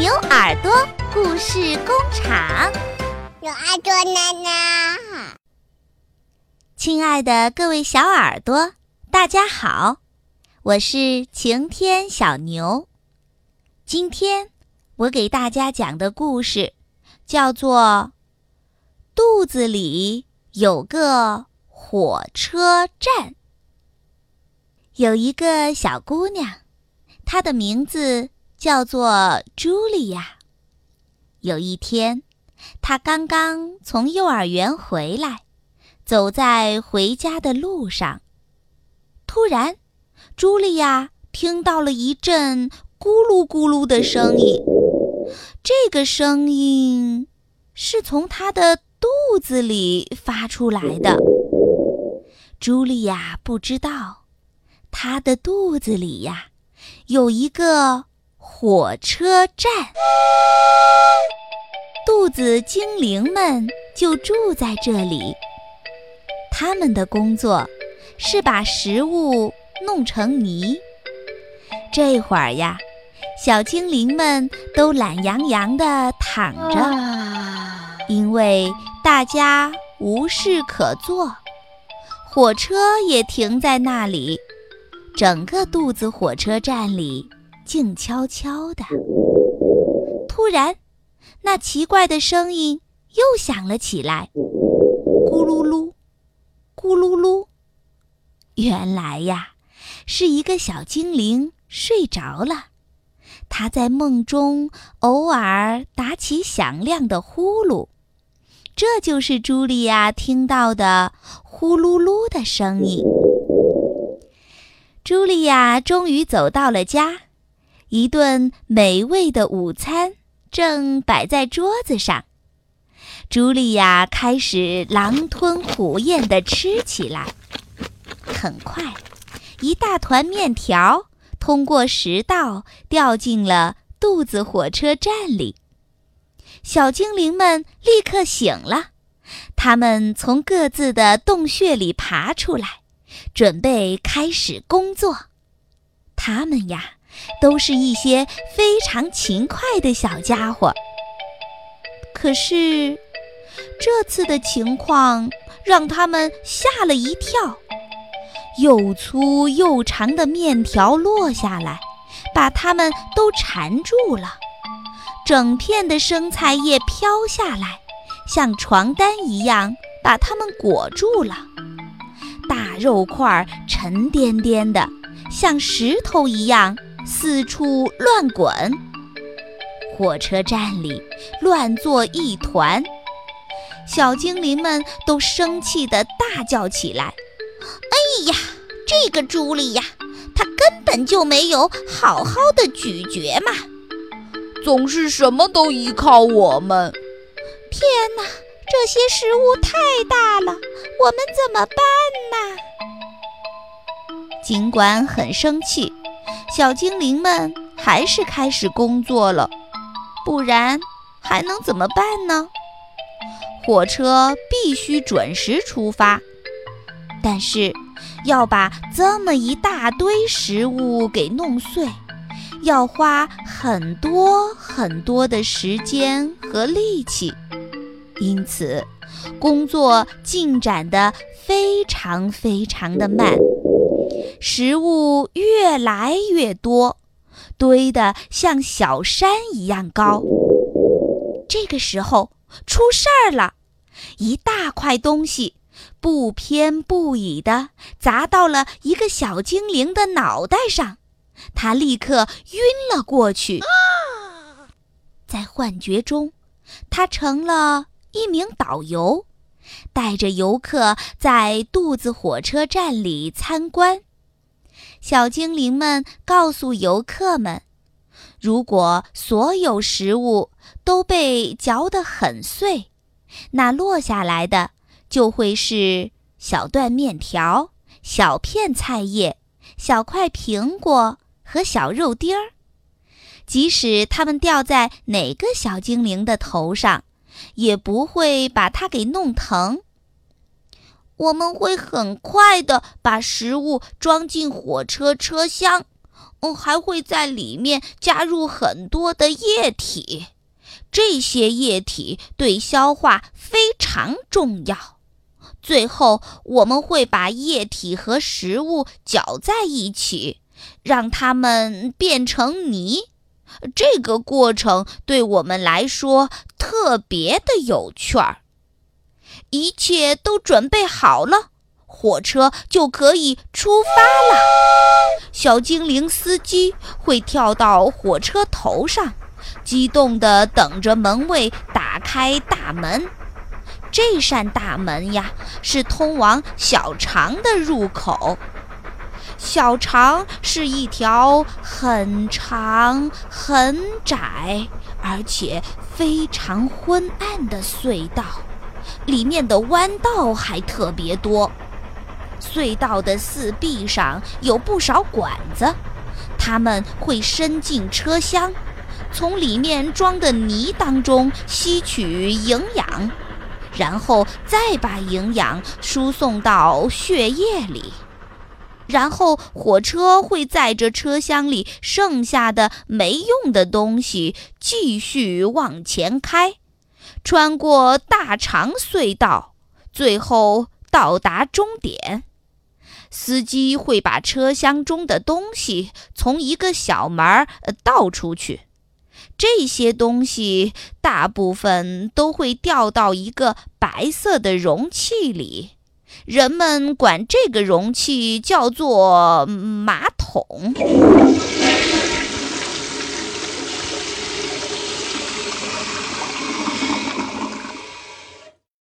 牛耳朵故事工厂，有耳朵奶奶。亲爱的各位小耳朵，大家好，我是晴天小牛。今天我给大家讲的故事叫做《肚子里有个火车站》。有一个小姑娘，她的名字。叫做茱莉亚。有一天，她刚刚从幼儿园回来，走在回家的路上，突然，茱莉亚听到了一阵咕噜咕噜的声音。这个声音是从她的肚子里发出来的。茱莉亚不知道，她的肚子里呀，有一个。火车站，肚子精灵们就住在这里。他们的工作是把食物弄成泥。这会儿呀，小精灵们都懒洋洋地躺着，因为大家无事可做。火车也停在那里，整个肚子火车站里。静悄悄的，突然，那奇怪的声音又响了起来，咕噜噜，咕噜噜。原来呀，是一个小精灵睡着了，他在梦中偶尔打起响亮的呼噜，这就是茱莉亚听到的呼噜噜的声音。茱莉亚终于走到了家。一顿美味的午餐正摆在桌子上，茱莉亚开始狼吞虎咽地吃起来。很快，一大团面条通过食道掉进了肚子火车站里。小精灵们立刻醒了，他们从各自的洞穴里爬出来，准备开始工作。他们呀。都是一些非常勤快的小家伙。可是，这次的情况让他们吓了一跳。又粗又长的面条落下来，把他们都缠住了。整片的生菜叶飘下来，像床单一样把它们裹住了。大肉块沉甸甸的，像石头一样。四处乱滚，火车站里乱作一团，小精灵们都生气地大叫起来：“哎呀，这个朱莉呀，她根本就没有好好的咀嚼嘛，总是什么都依靠我们。天哪，这些食物太大了，我们怎么办呢？”尽管很生气。小精灵们还是开始工作了，不然还能怎么办呢？火车必须准时出发，但是要把这么一大堆食物给弄碎，要花很多很多的时间和力气，因此工作进展得非常非常的慢。食物越来越多，堆得像小山一样高。这个时候出事儿了，一大块东西不偏不倚地砸到了一个小精灵的脑袋上，他立刻晕了过去。在幻觉中，他成了一名导游，带着游客在肚子火车站里参观。小精灵们告诉游客们：“如果所有食物都被嚼得很碎，那落下来的就会是小段面条、小片菜叶、小块苹果和小肉丁儿。即使它们掉在哪个小精灵的头上，也不会把它给弄疼。”我们会很快地把食物装进火车车厢，嗯，还会在里面加入很多的液体，这些液体对消化非常重要。最后，我们会把液体和食物搅在一起，让它们变成泥。这个过程对我们来说特别的有趣儿。一切都准备好了，火车就可以出发了。小精灵司机会跳到火车头上，激动地等着门卫打开大门。这扇大门呀，是通往小肠的入口。小肠是一条很长、很窄，而且非常昏暗的隧道，里面的弯道还特别多。隧道的四壁上有不少管子，它们会伸进车厢，从里面装的泥当中吸取营养，然后再把营养输送到血液里。然后火车会载着车厢里剩下的没用的东西继续往前开，穿过大长隧道，最后到达终点。司机会把车厢中的东西从一个小门儿倒出去，这些东西大部分都会掉到一个白色的容器里。人们管这个容器叫做马桶。